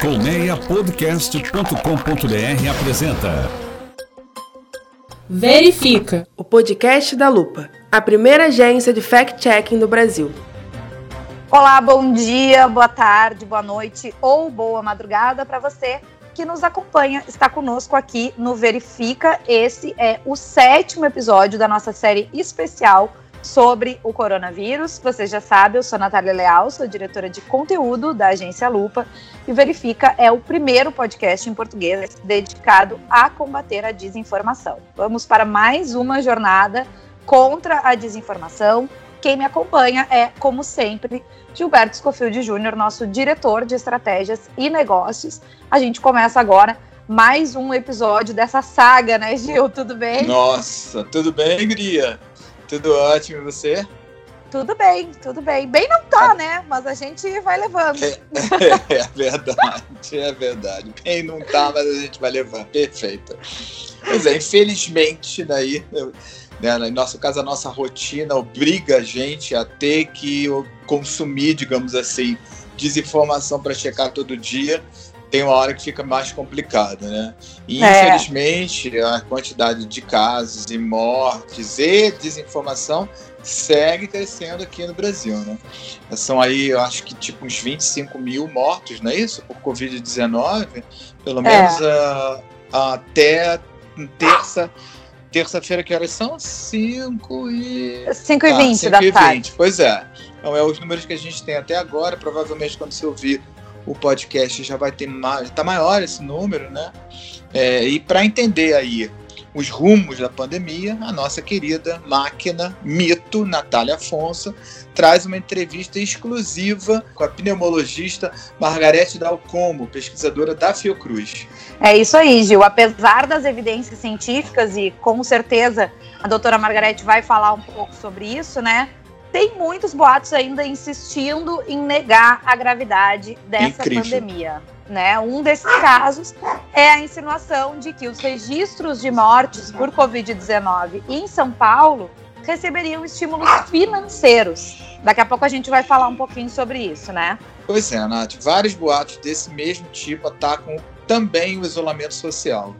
Colmeiapodcast.com.br apresenta Verifica, o podcast da Lupa, a primeira agência de fact-checking do Brasil. Olá, bom dia, boa tarde, boa noite ou boa madrugada para você que nos acompanha, está conosco aqui no Verifica. Esse é o sétimo episódio da nossa série especial sobre o coronavírus. Você já sabe, eu sou Natália Leal, sou diretora de conteúdo da agência Lupa e Verifica é o primeiro podcast em português dedicado a combater a desinformação. Vamos para mais uma jornada contra a desinformação. Quem me acompanha é, como sempre, Gilberto Scofield Júnior, nosso diretor de estratégias e negócios. A gente começa agora mais um episódio dessa saga, né, Gil? Tudo bem? Nossa, tudo bem, Gria? Tudo ótimo, e você? Tudo bem, tudo bem. Bem não tá, né? Mas a gente vai levando. É, é, é verdade, é verdade. Bem não tá, mas a gente vai levando. Perfeito. Pois é, infelizmente, daí, né, no nosso caso, a nossa rotina obriga a gente a ter que consumir, digamos assim, desinformação para checar todo dia tem uma hora que fica mais complicado, né? E, é. infelizmente, a quantidade de casos e mortes e desinformação segue crescendo aqui no Brasil, né? São aí, eu acho que tipo uns 25 mil mortos, não é isso? Por Covid-19, pelo é. menos uh, até terça terça-feira, que horas são? 5 e... 5 e 20 ah, da tarde. Pois é. Então, é os números que a gente tem até agora. Provavelmente, quando você ouvir o podcast já vai ter mais, tá maior esse número, né? É, e para entender aí os rumos da pandemia, a nossa querida máquina mito Natália Afonso traz uma entrevista exclusiva com a pneumologista Margarete Dalcomo, pesquisadora da Fiocruz. É isso aí, Gil. Apesar das evidências científicas e com certeza a doutora Margarete vai falar um pouco sobre isso, né? Tem muitos boatos ainda insistindo em negar a gravidade dessa Incrível. pandemia. Né? Um desses casos é a insinuação de que os registros de mortes por Covid-19 em São Paulo receberiam estímulos financeiros. Daqui a pouco a gente vai falar um pouquinho sobre isso, né? Pois é, Nath. Vários boatos desse mesmo tipo atacam também o isolamento social.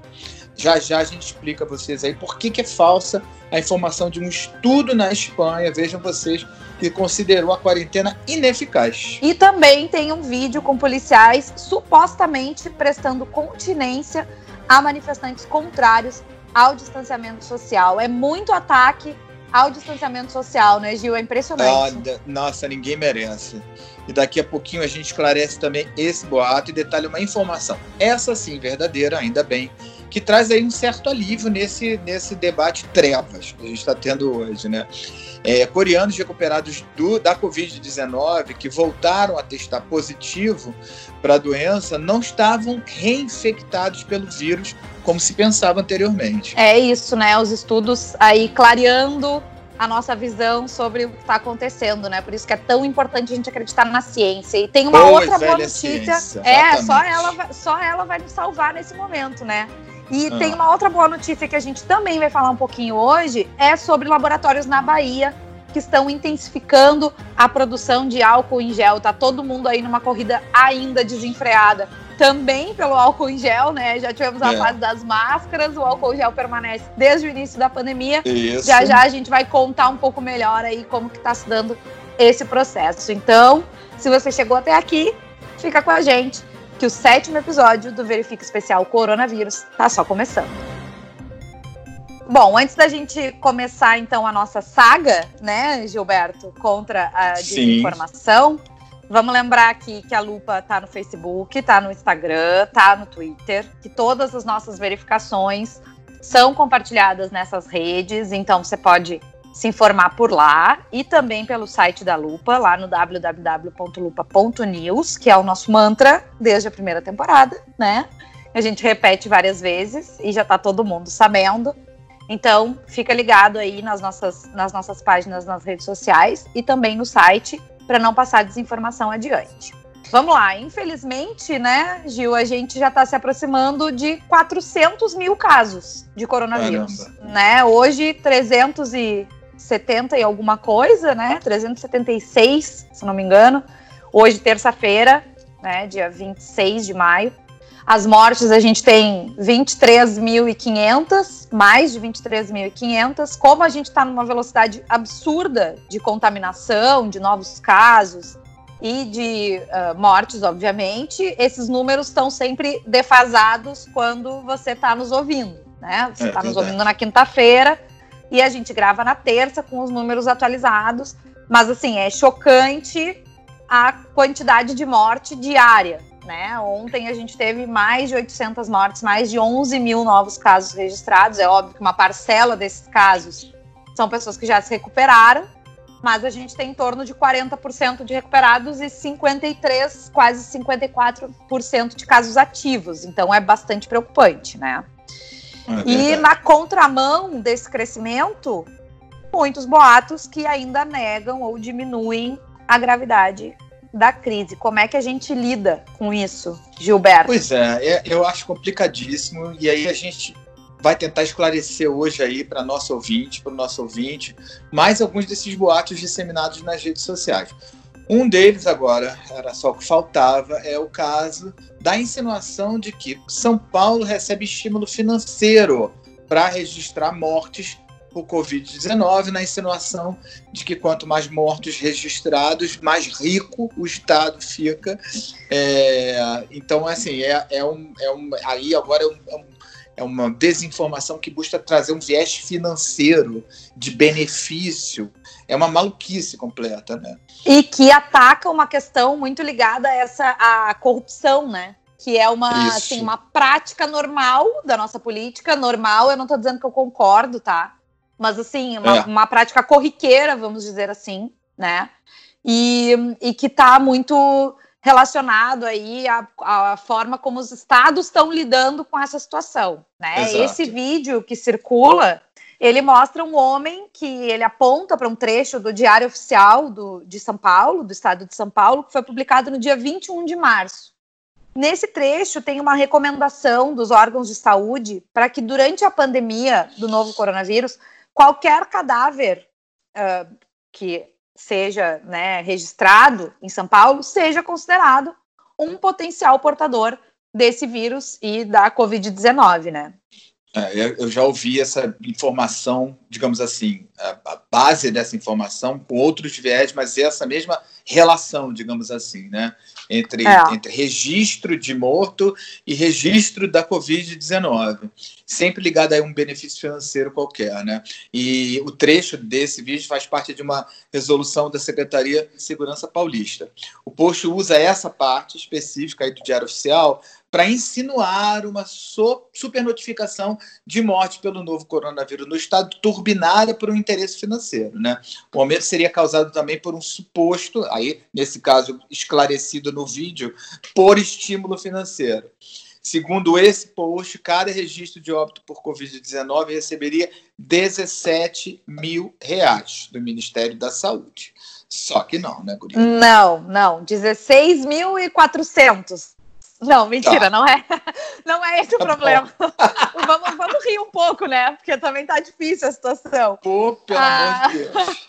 Já já a gente explica a vocês aí por que, que é falsa a informação de um estudo na Espanha, vejam vocês, que considerou a quarentena ineficaz. E também tem um vídeo com policiais supostamente prestando continência a manifestantes contrários ao distanciamento social. É muito ataque ao distanciamento social, né, Gil? É impressionante. Ah, nossa, ninguém merece. E daqui a pouquinho a gente esclarece também esse boato e detalha uma informação. Essa sim, verdadeira, ainda bem que traz aí um certo alívio nesse, nesse debate trevas que a gente está tendo hoje, né? É, coreanos recuperados do, da Covid-19 que voltaram a testar positivo para a doença não estavam reinfectados pelo vírus como se pensava anteriormente. É isso, né? Os estudos aí clareando a nossa visão sobre o que está acontecendo, né? Por isso que é tão importante a gente acreditar na ciência. E tem uma Boa outra boa notícia. Ciência, é, só ela, só ela vai nos salvar nesse momento, né? E ah. tem uma outra boa notícia que a gente também vai falar um pouquinho hoje, é sobre laboratórios na Bahia que estão intensificando a produção de álcool em gel. Tá todo mundo aí numa corrida ainda desenfreada. Também pelo álcool em gel, né? Já tivemos a é. fase das máscaras, o álcool em gel permanece desde o início da pandemia. Isso. Já já a gente vai contar um pouco melhor aí como que tá se dando esse processo. Então, se você chegou até aqui, fica com a gente que o sétimo episódio do Verifica Especial Coronavírus está só começando. Bom, antes da gente começar então a nossa saga, né, Gilberto, contra a desinformação, Sim. vamos lembrar aqui que a Lupa tá no Facebook, tá no Instagram, tá no Twitter, que todas as nossas verificações são compartilhadas nessas redes, então você pode se informar por lá e também pelo site da Lupa, lá no www.lupa.news, que é o nosso mantra desde a primeira temporada, né? A gente repete várias vezes e já tá todo mundo sabendo. Então, fica ligado aí nas nossas, nas nossas páginas nas redes sociais e também no site para não passar desinformação adiante. Vamos lá, infelizmente, né, Gil, a gente já está se aproximando de 400 mil casos de coronavírus, Caramba. né? Hoje, 300 e 370 e alguma coisa, né? 376, se não me engano. Hoje, terça-feira, né, dia 26 de maio. As mortes a gente tem 23.500, mais de 23.500. Como a gente está numa velocidade absurda de contaminação, de novos casos e de uh, mortes, obviamente, esses números estão sempre defasados quando você está nos ouvindo. Né? Você está é, nos ouvindo na quinta-feira e a gente grava na terça com os números atualizados. Mas assim, é chocante a quantidade de morte diária né? Ontem a gente teve mais de 800 mortes, mais de 11 mil novos casos registrados. É óbvio que uma parcela desses casos são pessoas que já se recuperaram, mas a gente tem em torno de 40% de recuperados e 53, quase 54% de casos ativos. Então é bastante preocupante, né? É e na contramão desse crescimento, muitos boatos que ainda negam ou diminuem a gravidade da crise. Como é que a gente lida com isso, Gilberto? Pois é, é eu acho complicadíssimo e aí a gente vai tentar esclarecer hoje aí para nosso ouvinte, para o nosso ouvinte, mais alguns desses boatos disseminados nas redes sociais. Um deles agora, era só o que faltava, é o caso da insinuação de que São Paulo recebe estímulo financeiro para registrar mortes o Covid-19 na insinuação de que quanto mais mortos registrados, mais rico o Estado fica. É, então, assim, é, é, um, é um, aí agora é, um, é, é uma desinformação que busca trazer um viés financeiro de benefício. É uma maluquice completa, né? E que ataca uma questão muito ligada a essa a corrupção, né? que é uma, assim, uma prática normal da nossa política, normal, eu não estou dizendo que eu concordo, tá? mas assim, uma, é. uma prática corriqueira, vamos dizer assim, né? E, e que está muito relacionado aí à, à, forma como os estados estão lidando com essa situação, né? Exato. Esse vídeo que circula, ele mostra um homem que ele aponta para um trecho do Diário Oficial do, de São Paulo, do estado de São Paulo, que foi publicado no dia 21 de março. Nesse trecho tem uma recomendação dos órgãos de saúde para que durante a pandemia do novo coronavírus qualquer cadáver uh, que seja né, registrado em São Paulo seja considerado um potencial portador desse vírus e da Covid-19, né? É, eu já ouvi essa informação, digamos assim, a, base dessa informação com outros viés, mas essa mesma relação, digamos assim, né? Entre, é. entre registro de morto e registro da Covid-19. Sempre ligado a um benefício financeiro qualquer, né? E o trecho desse vídeo faz parte de uma resolução da Secretaria de Segurança Paulista. O post usa essa parte específica aí do Diário Oficial para insinuar uma supernotificação de morte pelo novo coronavírus no estado, turbinada por um interesse financeiro. Né? O aumento seria causado também por um suposto, aí, nesse caso esclarecido no vídeo, por estímulo financeiro. Segundo esse post, cada registro de óbito por Covid-19 receberia 17 mil reais do Ministério da Saúde. Só que não, né, Guria? Não, não. 16.400. Não, mentira, tá. não é. Não é esse o tá problema. vamos, vamos rir um pouco, né? Porque também tá difícil a situação. Pô, pelo ah, amor de Deus.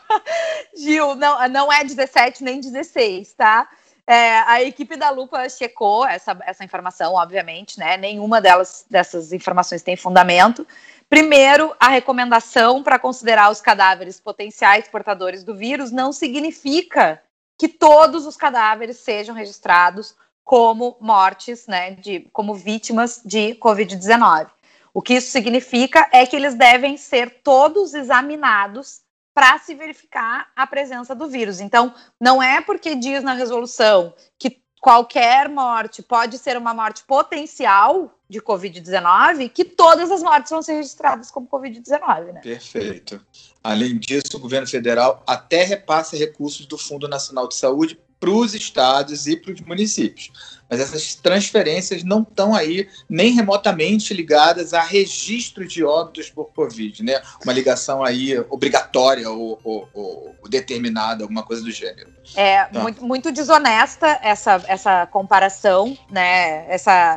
Gil, não, não é 17 nem 16, tá? É, a equipe da Lupa checou essa, essa informação, obviamente, né? Nenhuma delas, dessas informações tem fundamento. Primeiro, a recomendação para considerar os cadáveres potenciais portadores do vírus não significa que todos os cadáveres sejam registrados como mortes, né, de, como vítimas de Covid-19. O que isso significa é que eles devem ser todos examinados para se verificar a presença do vírus. Então, não é porque diz na resolução que qualquer morte pode ser uma morte potencial de Covid-19 que todas as mortes vão ser registradas como Covid-19, né? Perfeito. Além disso, o governo federal até repassa recursos do Fundo Nacional de Saúde para os estados e para os municípios. Mas essas transferências não estão aí nem remotamente ligadas a registro de óbitos por Covid, né? Uma ligação aí obrigatória ou, ou, ou determinada, alguma coisa do gênero. É tá. muito, muito desonesta essa, essa comparação, né? Essa,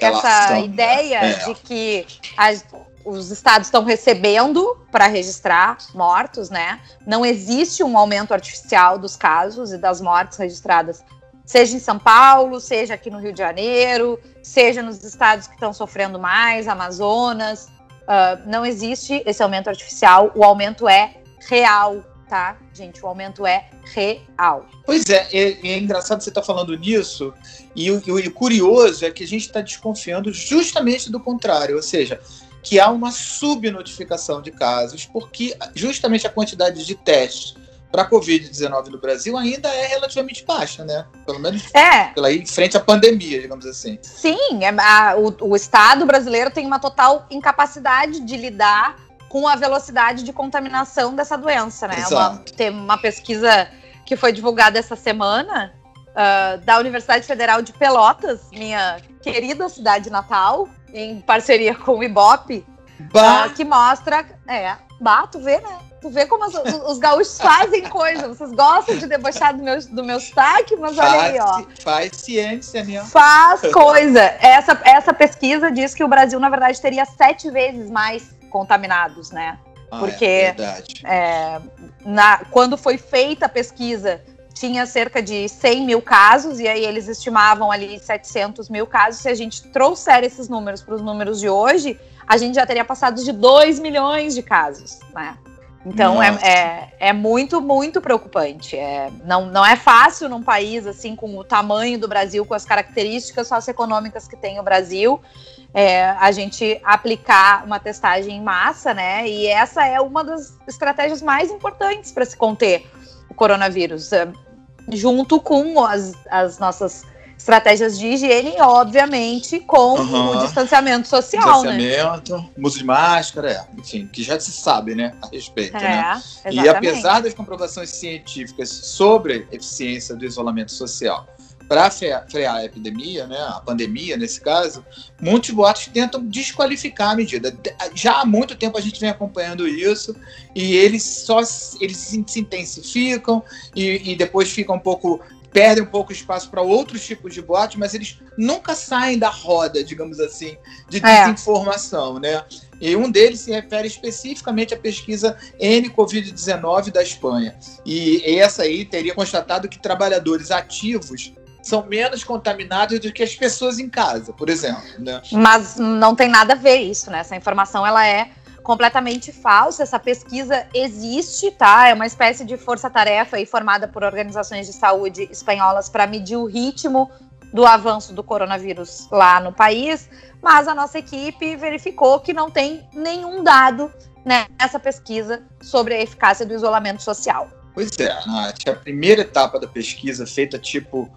essa ideia é. de que as, os estados estão recebendo para registrar mortos, né? Não existe um aumento artificial dos casos e das mortes registradas seja em São Paulo, seja aqui no Rio de Janeiro, seja nos estados que estão sofrendo mais, Amazonas. Uh, não existe esse aumento artificial, o aumento é real, tá? Gente, o aumento é real. Pois é, é, é engraçado você estar tá falando nisso, e o curioso é que a gente está desconfiando justamente do contrário, ou seja, que há uma subnotificação de casos, porque justamente a quantidade de testes para a Covid-19 no Brasil ainda é relativamente baixa, né? Pelo menos é. pela aí, frente à pandemia, digamos assim. Sim, é, a, o, o Estado brasileiro tem uma total incapacidade de lidar com a velocidade de contaminação dessa doença, né? Uma, tem uma pesquisa que foi divulgada essa semana uh, da Universidade Federal de Pelotas, minha querida cidade natal, em parceria com o Ibope, uh, que mostra. É, bah, tu vê, né? Tu vê como os, os gaúchos fazem coisa. Vocês gostam de debochar do meu, do meu sotaque, mas olha aí, ó. Faz ciência, né? Faz coisa. Essa, essa pesquisa diz que o Brasil, na verdade, teria sete vezes mais contaminados, né? Ah, é Porque é é, na, quando foi feita a pesquisa, tinha cerca de 100 mil casos, e aí eles estimavam ali 700 mil casos. Se a gente trouxer esses números para os números de hoje, a gente já teria passado de 2 milhões de casos, né? Então é, é, é, muito, muito preocupante. É, não, não é fácil num país assim, com o tamanho do Brasil, com as características socioeconômicas que tem o Brasil, é, a gente aplicar uma testagem em massa, né? E essa é uma das estratégias mais importantes para se conter o coronavírus, é, junto com as, as nossas estratégias de higiene, obviamente, com uhum. o distanciamento social, né? distanciamento, né? uso de máscara, é, enfim, que já se sabe, né, a respeito, é, né? Exatamente. E apesar das comprovações científicas sobre a eficiência do isolamento social para frear a epidemia, né, a pandemia nesse caso, muitos boatos tentam desqualificar a medida. Já há muito tempo a gente vem acompanhando isso e eles só eles se intensificam e, e depois ficam um pouco perdem um pouco espaço para outros tipos de boatos, mas eles nunca saem da roda, digamos assim, de é. desinformação, é. né? E um deles se refere especificamente à pesquisa N-Covid-19 da Espanha. E essa aí teria constatado que trabalhadores ativos são menos contaminados do que as pessoas em casa, por exemplo. Né? Mas não tem nada a ver isso, né? Essa informação ela é completamente falsa. Essa pesquisa existe, tá? É uma espécie de força-tarefa formada por organizações de saúde espanholas para medir o ritmo do avanço do coronavírus lá no país, mas a nossa equipe verificou que não tem nenhum dado nessa pesquisa sobre a eficácia do isolamento social. Pois é, Nath, a primeira etapa da pesquisa, feita tipo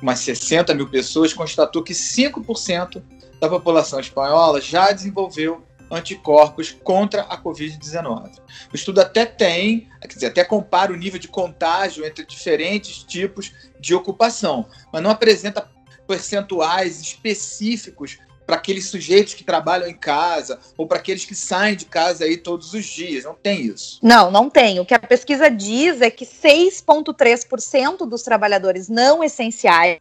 umas 60 mil pessoas, constatou que 5% da população espanhola já desenvolveu anticorpos contra a Covid-19. O estudo até tem, quer dizer, até compara o nível de contágio entre diferentes tipos de ocupação, mas não apresenta percentuais específicos para aqueles sujeitos que trabalham em casa ou para aqueles que saem de casa aí todos os dias. Não tem isso. Não, não tem. O que a pesquisa diz é que 6,3% dos trabalhadores não essenciais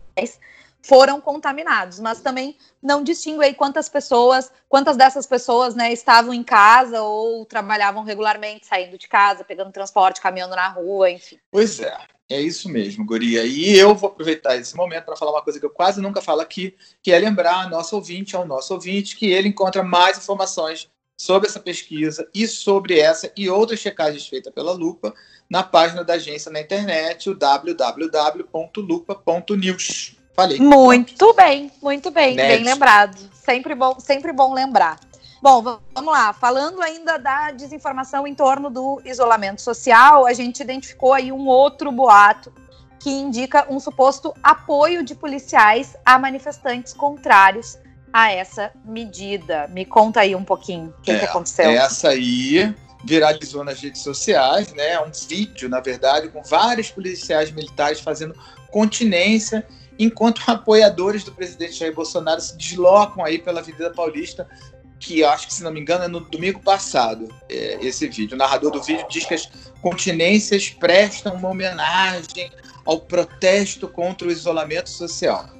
foram contaminados, mas também não distingue aí quantas pessoas, quantas dessas pessoas, né, estavam em casa ou trabalhavam regularmente, saindo de casa, pegando transporte, caminhando na rua, enfim. Pois é, é isso mesmo, Guria. E eu vou aproveitar esse momento para falar uma coisa que eu quase nunca falo aqui, que é lembrar a nosso ouvinte, ao nosso ouvinte, que ele encontra mais informações sobre essa pesquisa e sobre essa e outras checagens feitas pela Lupa na página da agência na internet, o www.lupa.news. Falei. Muito bem, muito bem, Net. bem lembrado. Sempre bom, sempre bom lembrar. Bom, vamos lá. Falando ainda da desinformação em torno do isolamento social, a gente identificou aí um outro boato que indica um suposto apoio de policiais a manifestantes contrários a essa medida. Me conta aí um pouquinho o que, é, que aconteceu. Essa aí viralizou nas redes sociais, né? Um vídeo, na verdade, com vários policiais militares fazendo continência enquanto apoiadores do presidente Jair Bolsonaro se deslocam aí pela Avenida Paulista, que acho que, se não me engano, é no domingo passado, é, esse vídeo. O narrador do vídeo diz que as continências prestam uma homenagem ao protesto contra o isolamento social.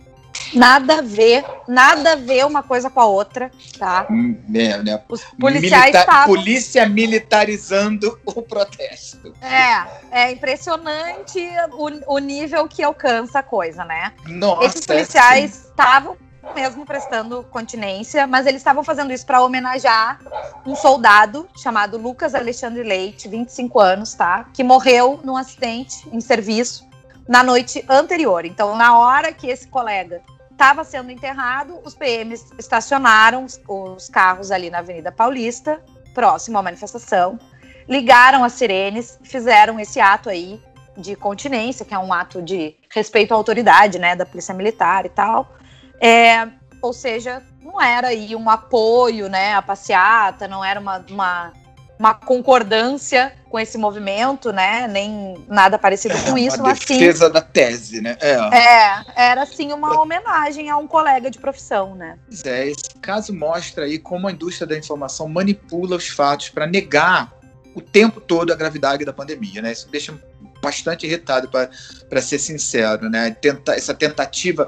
Nada a ver, nada a ver uma coisa com a outra, tá? Hum, É, né? Os policiais Milita- estavam. Polícia militarizando o protesto. É, é impressionante o, o nível que alcança a coisa, né? Nossa, Esses policiais estavam mesmo prestando continência, mas eles estavam fazendo isso para homenagear um soldado chamado Lucas Alexandre Leite, 25 anos, tá? Que morreu num acidente em serviço na noite anterior. Então, na hora que esse colega estava sendo enterrado, os PMs estacionaram os, os carros ali na Avenida Paulista, próximo à manifestação, ligaram as sirenes, fizeram esse ato aí de continência, que é um ato de respeito à autoridade, né, da polícia militar e tal. É, ou seja, não era aí um apoio, né, à passeata, não era uma, uma, uma concordância com esse movimento, né, nem nada parecido com isso, É, uma mas sim defesa da tese, né? É. é, era sim uma homenagem a um colega de profissão, né? Pois é, esse caso mostra aí como a indústria da informação manipula os fatos para negar o tempo todo a gravidade da pandemia, né? Isso deixa bastante irritado, para ser sincero, né? Tenta, essa tentativa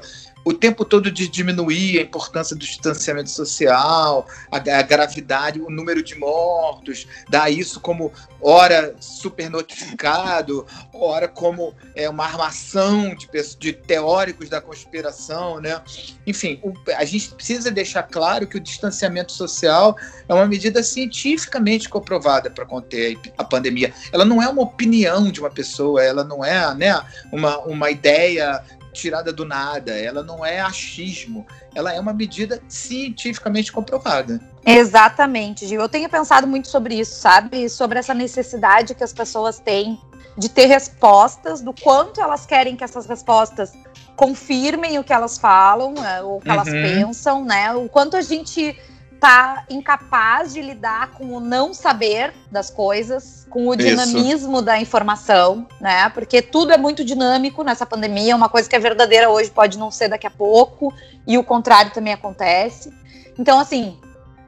o tempo todo de diminuir a importância do distanciamento social, a, a gravidade, o número de mortos, dar isso como ora super notificado, ora como é, uma armação de, de teóricos da conspiração, né? Enfim, o, a gente precisa deixar claro que o distanciamento social é uma medida cientificamente comprovada para conter a pandemia. Ela não é uma opinião de uma pessoa, ela não é né, uma, uma ideia tirada do nada, ela não é achismo, ela é uma medida cientificamente comprovada. Exatamente, Gil. Eu tenho pensado muito sobre isso, sabe? Sobre essa necessidade que as pessoas têm de ter respostas, do quanto elas querem que essas respostas confirmem o que elas falam, né, ou o que uhum. elas pensam, né? O quanto a gente tá incapaz de lidar com o não saber das coisas, com o dinamismo Isso. da informação, né? Porque tudo é muito dinâmico nessa pandemia, uma coisa que é verdadeira hoje pode não ser daqui a pouco, e o contrário também acontece. Então, assim,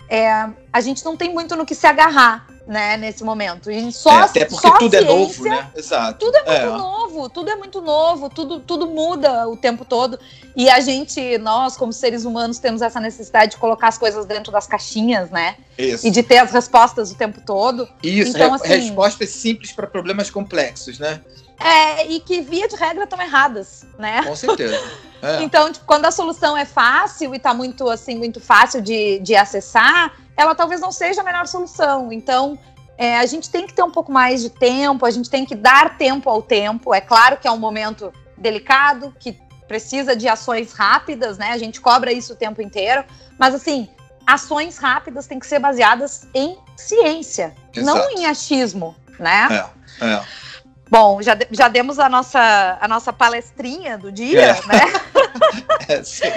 é, a gente não tem muito no que se agarrar, né, nesse momento. E só, é, até porque só tudo ciência, é novo, né? Exato. Tudo é muito é. novo, tudo é muito novo, tudo, tudo muda o tempo todo. E a gente, nós, como seres humanos, temos essa necessidade de colocar as coisas dentro das caixinhas, né? Isso. E de ter as respostas o tempo todo. Isso, então, re assim, respostas simples para problemas complexos, né? É, e que via de regra estão erradas, né? Com certeza. É. Então, tipo, quando a solução é fácil e tá muito assim, muito fácil de, de acessar, ela talvez não seja a melhor solução. Então, é, a gente tem que ter um pouco mais de tempo, a gente tem que dar tempo ao tempo. É claro que é um momento delicado, que precisa de ações rápidas, né? A gente cobra isso o tempo inteiro, mas assim, ações rápidas têm que ser baseadas em ciência, Exato. não em achismo, né? É, é. Bom, já, já demos a nossa, a nossa palestrinha do dia, É. né? É, sim.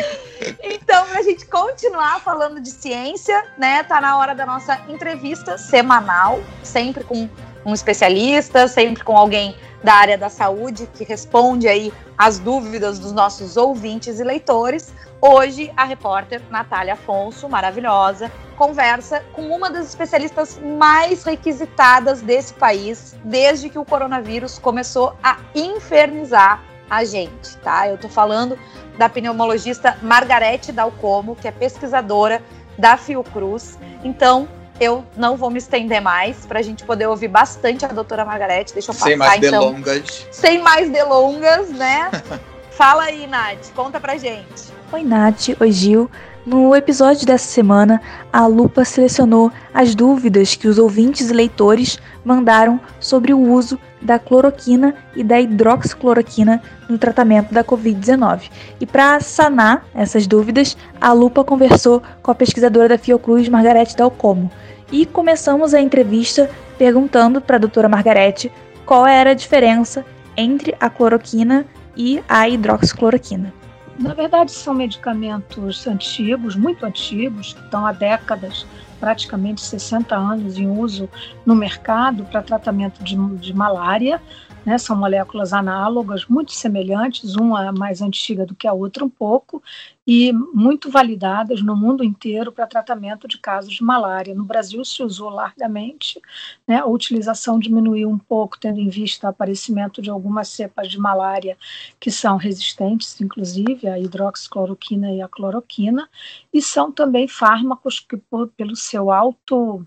Então, pra gente continuar falando de ciência, né? Tá na hora da nossa entrevista semanal, sempre com um especialista, sempre com alguém da área da saúde que responde aí as dúvidas dos nossos ouvintes e leitores. Hoje, a repórter Natália Afonso, maravilhosa, conversa com uma das especialistas mais requisitadas desse país desde que o coronavírus começou a infernizar a gente, tá? Eu tô falando da pneumologista Margarete Dalcomo, que é pesquisadora da Fiocruz. Então, eu não vou me estender mais para a gente poder ouvir bastante a doutora Margarete. Deixa eu passar, Sem mais então. delongas. Sem mais delongas, né? Fala aí, Nath, conta pra gente. Oi, Nath. Oi, Gil. No episódio dessa semana, a Lupa selecionou as dúvidas que os ouvintes e leitores mandaram sobre o uso da cloroquina e da hidroxicloroquina no tratamento da Covid-19. E para sanar essas dúvidas, a Lupa conversou com a pesquisadora da Fiocruz, Margarete Dalcomo. E começamos a entrevista perguntando para a doutora Margarete qual era a diferença entre a cloroquina e a hidroxicloroquina. Na verdade, são medicamentos antigos, muito antigos, que estão há décadas, praticamente 60 anos em uso no mercado para tratamento de, de malária. Né? São moléculas análogas, muito semelhantes, uma mais antiga do que a outra um pouco, e muito validadas no mundo inteiro para tratamento de casos de malária. No Brasil se usou largamente, né? a utilização diminuiu um pouco, tendo em vista o aparecimento de algumas cepas de malária que são resistentes, inclusive a hidroxicloroquina e a cloroquina, e são também fármacos que, por, pelo seu alto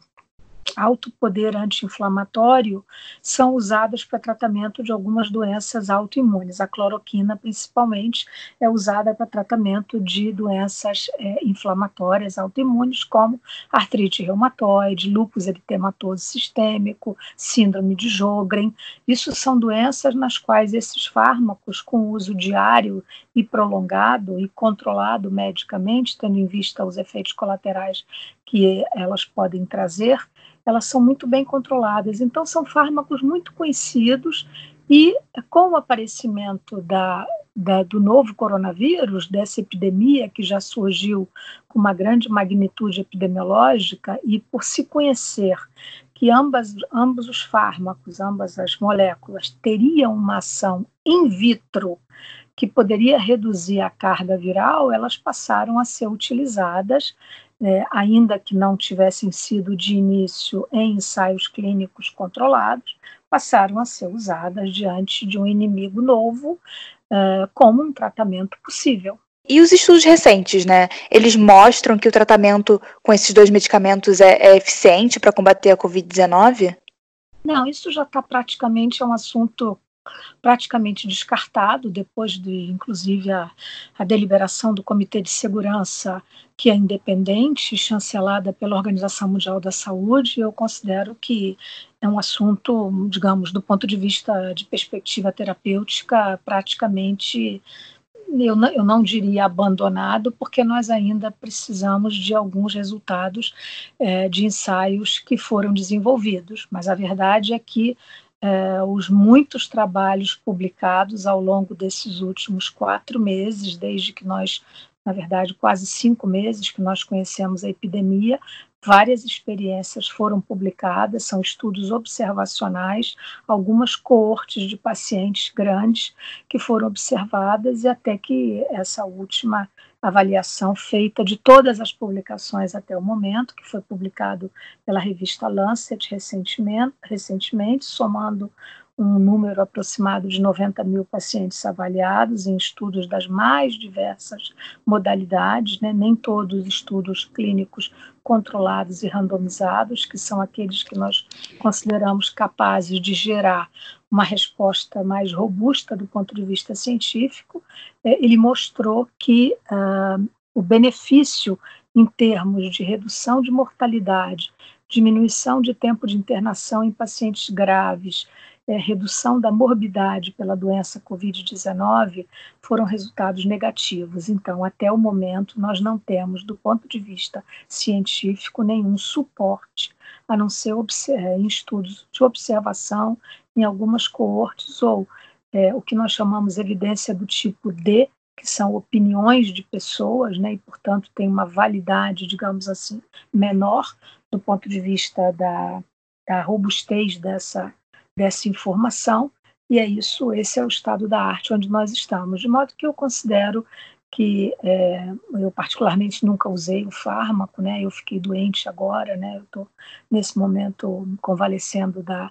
alto poder anti-inflamatório são usadas para tratamento de algumas doenças autoimunes. A cloroquina, principalmente, é usada para tratamento de doenças é, inflamatórias autoimunes, como artrite reumatoide, lúpus eritematoso sistêmico, síndrome de Jogren. Isso são doenças nas quais esses fármacos, com uso diário e prolongado e controlado medicamente, tendo em vista os efeitos colaterais que elas podem trazer, elas são muito bem controladas. Então, são fármacos muito conhecidos e com o aparecimento da, da, do novo coronavírus, dessa epidemia que já surgiu com uma grande magnitude epidemiológica, e por se conhecer que ambas, ambos os fármacos, ambas as moléculas, teriam uma ação in vitro que poderia reduzir a carga viral, elas passaram a ser utilizadas é, ainda que não tivessem sido de início em ensaios clínicos controlados, passaram a ser usadas diante de um inimigo novo é, como um tratamento possível. E os estudos recentes, né? Eles mostram que o tratamento com esses dois medicamentos é, é eficiente para combater a Covid-19? Não, isso já está praticamente um assunto praticamente descartado depois de, inclusive, a, a deliberação do Comitê de Segurança, que é independente, chancelada pela Organização Mundial da Saúde. Eu considero que é um assunto, digamos, do ponto de vista de perspectiva terapêutica, praticamente eu não, eu não, diria abandonado, porque nós ainda precisamos de alguns resultados é, de ensaios que foram desenvolvidos. Mas a verdade é que é, os muitos trabalhos publicados ao longo desses últimos quatro meses, desde que nós, na verdade, quase cinco meses que nós conhecemos a epidemia, várias experiências foram publicadas, são estudos observacionais, algumas coortes de pacientes grandes que foram observadas e até que essa última avaliação feita de todas as publicações até o momento, que foi publicado pela revista Lancet recentemente, recentemente somando um número aproximado de 90 mil pacientes avaliados em estudos das mais diversas modalidades, né? nem todos estudos clínicos controlados e randomizados, que são aqueles que nós consideramos capazes de gerar uma resposta mais robusta do ponto de vista científico, é, ele mostrou que uh, o benefício em termos de redução de mortalidade, diminuição de tempo de internação em pacientes graves, é, redução da morbidade pela doença Covid-19 foram resultados negativos. Então, até o momento, nós não temos, do ponto de vista científico, nenhum suporte, a não ser em estudos de observação em algumas coortes, ou é, o que nós chamamos evidência do tipo D, que são opiniões de pessoas, né, e, portanto, tem uma validade, digamos assim, menor do ponto de vista da, da robustez dessa dessa informação, e é isso, esse é o estado da arte onde nós estamos. De modo que eu considero que é, eu particularmente nunca usei o fármaco, né? Eu fiquei doente agora, né? Eu estou nesse momento convalescendo da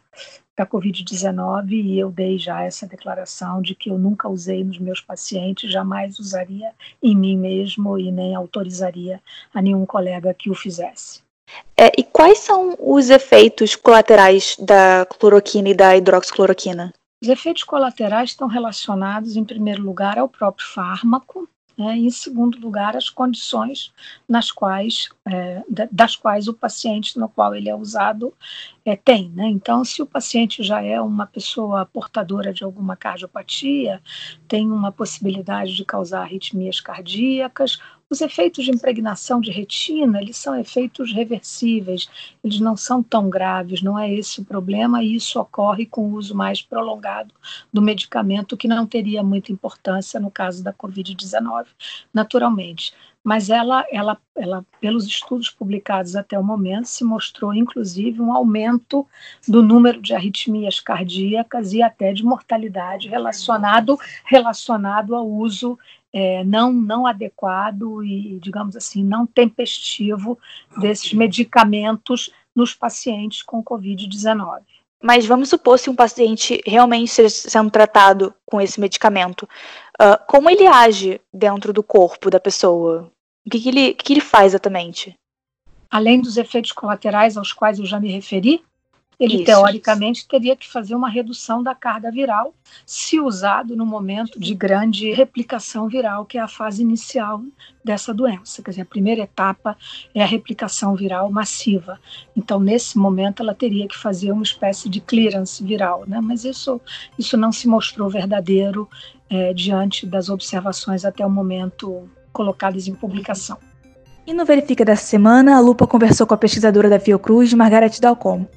da Covid-19 e eu dei já essa declaração de que eu nunca usei nos meus pacientes, jamais usaria em mim mesmo e nem autorizaria a nenhum colega que o fizesse. É, e quais são os efeitos colaterais da cloroquina e da hidroxicloroquina? Os efeitos colaterais estão relacionados, em primeiro lugar, ao próprio fármaco, né, e, em segundo lugar, as condições nas quais, é, das quais o paciente no qual ele é usado é, tem. Né? Então, se o paciente já é uma pessoa portadora de alguma cardiopatia, tem uma possibilidade de causar arritmias cardíacas Os efeitos de impregnação de retina, eles são efeitos reversíveis, eles não são tão graves, não é esse o problema, e isso ocorre com o uso mais prolongado do medicamento, que não teria muita importância no caso da Covid-19, naturalmente. Mas ela, ela, ela, pelos estudos publicados até o momento, se mostrou inclusive um aumento do número de arritmias cardíacas e até de mortalidade relacionado, relacionado ao uso é, não, não adequado e, digamos assim, não tempestivo desses medicamentos nos pacientes com Covid-19. Mas vamos supor se um paciente realmente sendo tratado com esse medicamento, uh, como ele age dentro do corpo da pessoa? O que, que, ele, que ele faz exatamente? Além dos efeitos colaterais aos quais eu já me referi, ele isso, teoricamente teria que fazer uma redução da carga viral, se usado no momento de grande replicação viral, que é a fase inicial dessa doença. Quer dizer, a primeira etapa é a replicação viral massiva. Então, nesse momento, ela teria que fazer uma espécie de clearance viral, né? Mas isso, isso não se mostrou verdadeiro é, diante das observações até o momento colocadas em publicação. E no Verifica dessa semana, a Lupa conversou com a pesquisadora da Fiocruz, Margarete Dalcomo.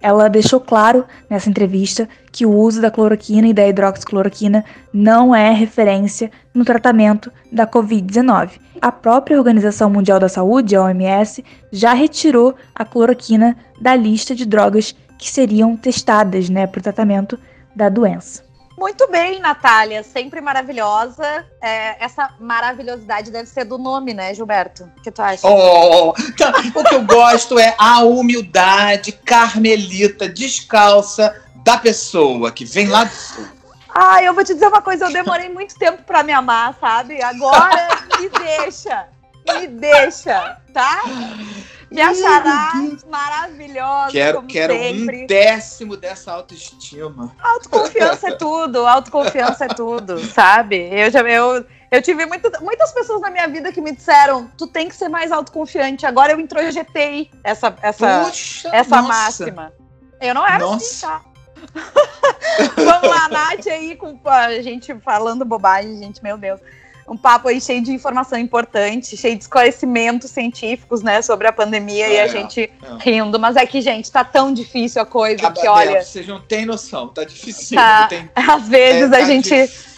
Ela deixou claro nessa entrevista que o uso da cloroquina e da hidroxicloroquina não é referência no tratamento da Covid-19. A própria Organização Mundial da Saúde, a OMS, já retirou a cloroquina da lista de drogas que seriam testadas né, para o tratamento da doença. Muito bem, Natália, sempre maravilhosa. É, essa maravilhosidade deve ser do nome, né, Gilberto? O que tu acha? Oh, tá. o que eu gosto é a humildade carmelita, descalça da pessoa que vem lá do sul. Ah, eu vou te dizer uma coisa, eu demorei muito tempo para me amar, sabe? Agora me deixa, me deixa, tá? Me achará maravilhosa. Quero, quero sempre. um décimo dessa autoestima. Autoconfiança é tudo, autoconfiança é tudo, sabe? Eu já eu, eu tive muito, muitas pessoas na minha vida que me disseram: tu tem que ser mais autoconfiante. Agora eu introjetei essa, essa, Puxa, essa máxima. Eu não era assim, nossa. assim, tá? Vamos lá, Nath aí com a gente falando bobagem, gente, meu Deus um papo aí cheio de informação importante, cheio de esclarecimentos científicos, né, sobre a pandemia é, e a é, gente é. rindo. Mas é que, gente, tá tão difícil a coisa que, olha. Vocês não têm noção, tá difícil. Tá, tem, às vezes é, a tá gente. Difícil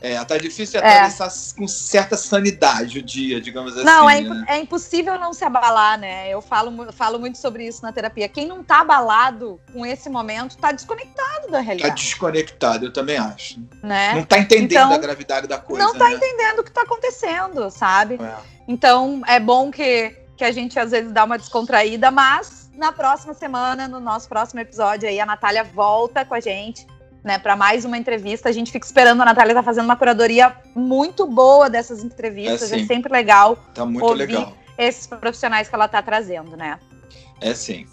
é, tá difícil atravessar é. com certa sanidade o dia, digamos assim. Não, é, né? é, impossível não se abalar, né? Eu falo, falo muito sobre isso na terapia. Quem não tá abalado com esse momento tá desconectado da realidade. Tá desconectado, eu também acho. Né? Não tá entendendo então, a gravidade da coisa. Não tá né? entendendo o que tá acontecendo, sabe? É. Então é bom que, que a gente às vezes dá uma descontraída, mas na próxima semana, no nosso próximo episódio aí, a Natália volta com a gente né, para mais uma entrevista. A gente fica esperando, a Natália tá fazendo uma curadoria muito boa dessas entrevistas. É, é sempre legal. Tá muito ouvir legal. Esses profissionais que ela tá trazendo, né? É sim.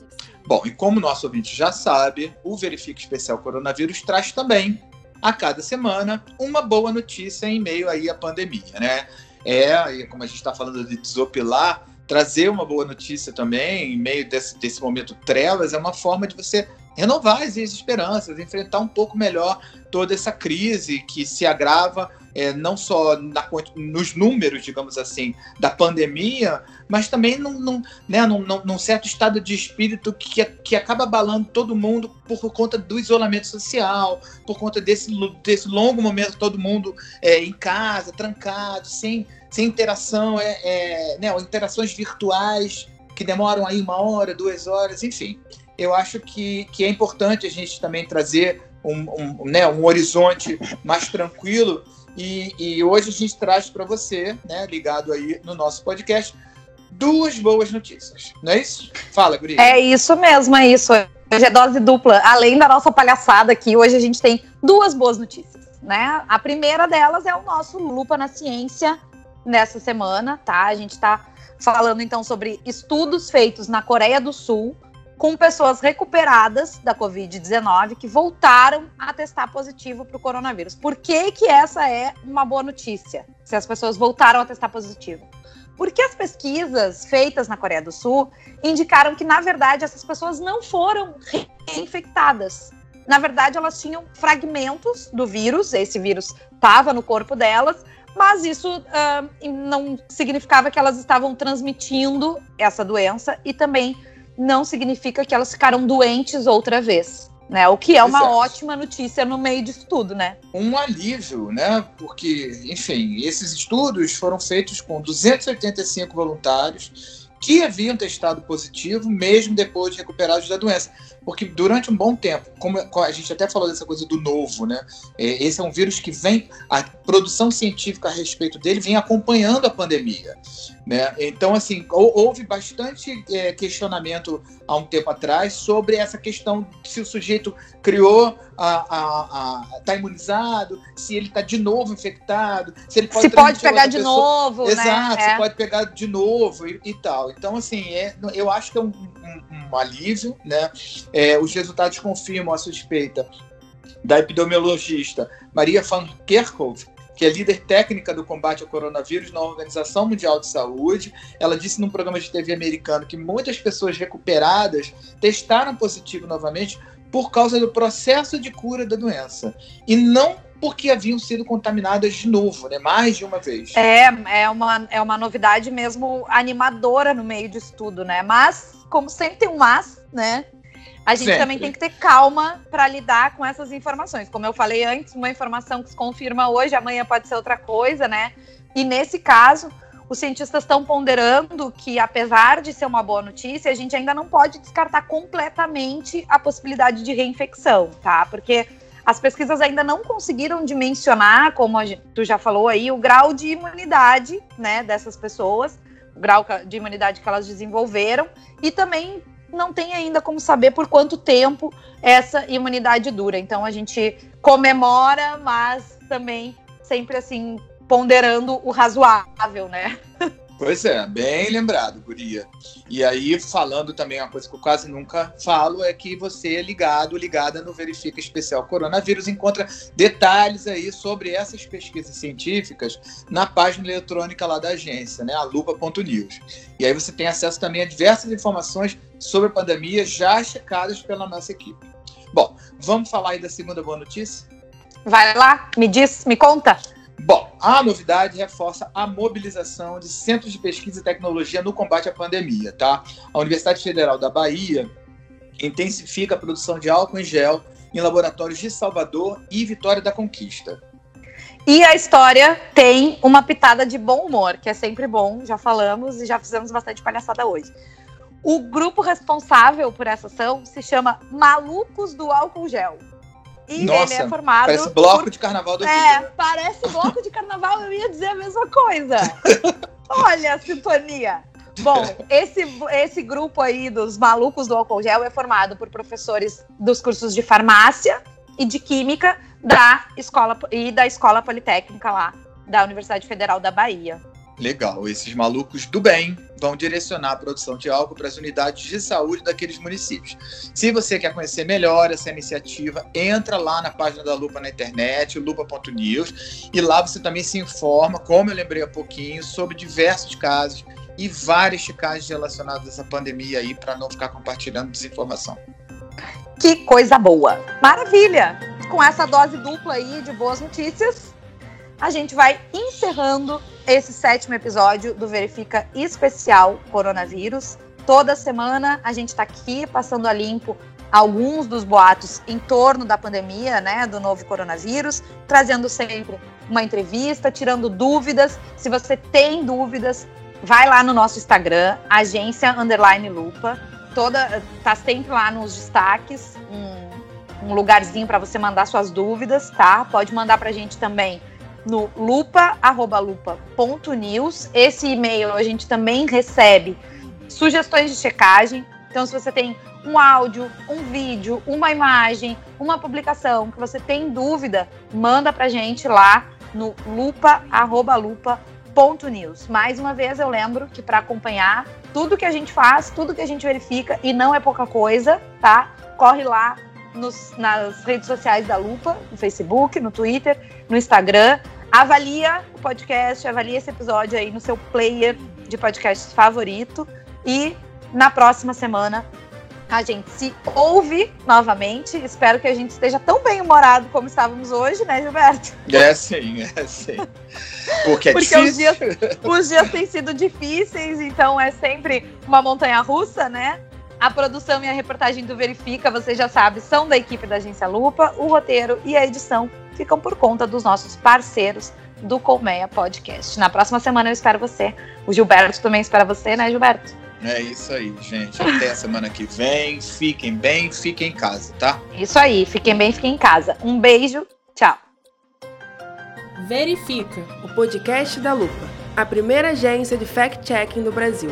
Bom, e como o nosso ouvinte já sabe, o Verifique Especial Coronavírus traz também, a cada semana, uma boa notícia em meio aí à pandemia, né? É, como a gente está falando de desopilar, trazer uma boa notícia também, em meio desse, desse momento trevas, é uma forma de você renovar as esperanças, enfrentar um pouco melhor toda essa crise que se agrava é, não só na, nos números, digamos assim, da pandemia, mas também num, num, né, num, num certo estado de espírito que, que acaba abalando todo mundo por conta do isolamento social, por conta desse, desse longo momento todo mundo é, em casa, trancado, sem, sem interação, é, é, né, interações virtuais que demoram aí uma hora, duas horas, enfim eu acho que, que é importante a gente também trazer um, um, né, um horizonte mais tranquilo. E, e hoje a gente traz para você, né, ligado aí no nosso podcast, duas boas notícias. Não é isso? Fala, Guri. É isso mesmo, é isso. Hoje é dose dupla. Além da nossa palhaçada aqui, hoje a gente tem duas boas notícias. Né? A primeira delas é o nosso Lupa na Ciência nessa semana, tá? A gente está falando então sobre estudos feitos na Coreia do Sul com pessoas recuperadas da Covid-19 que voltaram a testar positivo para o coronavírus. Por que, que essa é uma boa notícia? Se as pessoas voltaram a testar positivo. Porque as pesquisas feitas na Coreia do Sul indicaram que, na verdade, essas pessoas não foram reinfectadas. Na verdade, elas tinham fragmentos do vírus, esse vírus estava no corpo delas, mas isso uh, não significava que elas estavam transmitindo essa doença e também não significa que elas ficaram doentes outra vez. Né, o que é uma Exato. ótima notícia no meio disso tudo, né? Um alívio, né? Porque, enfim, esses estudos foram feitos com 285 voluntários que haviam testado positivo mesmo depois de recuperados da doença. Porque durante um bom tempo, como a gente até falou dessa coisa do novo, né? É, esse é um vírus que vem, a produção científica a respeito dele vem acompanhando a pandemia. Né? Então, assim, houve bastante é, questionamento há um tempo atrás sobre essa questão se o sujeito criou, a, a, a tá imunizado, se ele está de novo infectado, se ele pode, se pode pegar de pessoa. novo, Exato, né? se é. pode pegar de novo e, e, tal. Então, assim, é, eu acho que é um, um, um alívio, né? É, os resultados confirmam a suspeita da epidemiologista Maria van Kerkhove, que é líder técnica do combate ao coronavírus na Organização Mundial de Saúde. Ela disse num programa de TV americano que muitas pessoas recuperadas testaram positivo novamente por causa do processo de cura da doença e não porque haviam sido contaminadas de novo, né? Mais de uma vez. É, é uma, é uma novidade mesmo animadora no meio disso tudo, né? Mas, como sempre tem um mas, né? a gente Sempre. também tem que ter calma para lidar com essas informações. Como eu falei antes, uma informação que se confirma hoje, amanhã pode ser outra coisa, né? E nesse caso, os cientistas estão ponderando que, apesar de ser uma boa notícia, a gente ainda não pode descartar completamente a possibilidade de reinfecção, tá? Porque as pesquisas ainda não conseguiram dimensionar, como gente, tu já falou aí, o grau de imunidade, né, dessas pessoas, o grau de imunidade que elas desenvolveram, e também não tem ainda como saber por quanto tempo essa imunidade dura. Então a gente comemora, mas também sempre assim ponderando o razoável, né? Pois é, bem lembrado, Guria. E aí, falando também, uma coisa que eu quase nunca falo é que você é ligado, ligada no Verifica Especial Coronavírus, encontra detalhes aí sobre essas pesquisas científicas na página eletrônica lá da agência, né, a lupa.news. E aí você tem acesso também a diversas informações sobre a pandemia já checadas pela nossa equipe. Bom, vamos falar aí da segunda boa notícia? Vai lá, me diz, me conta. Bom, a novidade reforça a mobilização de centros de pesquisa e tecnologia no combate à pandemia, tá? A Universidade Federal da Bahia intensifica a produção de álcool em gel em laboratórios de Salvador e Vitória da Conquista. E a história tem uma pitada de bom humor, que é sempre bom, já falamos e já fizemos bastante palhaçada hoje. O grupo responsável por essa ação se chama Malucos do Álcool Gel. E Nossa, ele é formado. Parece bloco por... de carnaval do É, Rio. parece bloco de carnaval, eu ia dizer a mesma coisa. Olha a sintonia. Bom, esse, esse grupo aí dos malucos do álcool gel é formado por professores dos cursos de farmácia e de química da escola e da escola politécnica lá da Universidade Federal da Bahia. Legal, esses malucos do bem vão direcionar a produção de álcool para as unidades de saúde daqueles municípios. Se você quer conhecer melhor essa iniciativa, entra lá na página da Lupa na internet, lupa.news, e lá você também se informa, como eu lembrei há pouquinho, sobre diversos casos e várias chicagens relacionadas a essa pandemia aí, para não ficar compartilhando desinformação. Que coisa boa! Maravilha! Com essa dose dupla aí de boas notícias, a gente vai encerrando esse sétimo episódio do Verifica Especial Coronavírus. Toda semana a gente está aqui passando a limpo alguns dos boatos em torno da pandemia, né, do novo coronavírus, trazendo sempre uma entrevista, tirando dúvidas. Se você tem dúvidas, vai lá no nosso Instagram, agência underline lupa. Toda tá sempre lá nos destaques, um, um lugarzinho para você mandar suas dúvidas, tá? Pode mandar para a gente também no lupa@lupa.news. Esse e-mail a gente também recebe sugestões de checagem. Então, se você tem um áudio, um vídeo, uma imagem, uma publicação que você tem dúvida, manda pra gente lá no lupa@lupa.news. Mais uma vez eu lembro que para acompanhar tudo que a gente faz, tudo que a gente verifica e não é pouca coisa, tá? Corre lá nos, nas redes sociais da Lupa, no Facebook, no Twitter, no Instagram. Avalia o podcast, avalia esse episódio aí no seu player de podcast favorito. E na próxima semana A gente se ouve novamente. Espero que a gente esteja tão bem humorado como estávamos hoje, né, Gilberto? É sim, é sim. Porque é Porque os dias, os dias têm sido difíceis, então é sempre uma montanha russa, né? A produção e a reportagem do Verifica, você já sabe, são da equipe da Agência Lupa. O roteiro e a edição ficam por conta dos nossos parceiros do Colmeia Podcast. Na próxima semana eu espero você. O Gilberto também espera você, né, Gilberto? É isso aí, gente. Até a semana que vem. Fiquem bem, fiquem em casa, tá? Isso aí. Fiquem bem, fiquem em casa. Um beijo. Tchau. Verifica, o podcast da Lupa, a primeira agência de fact-checking do Brasil.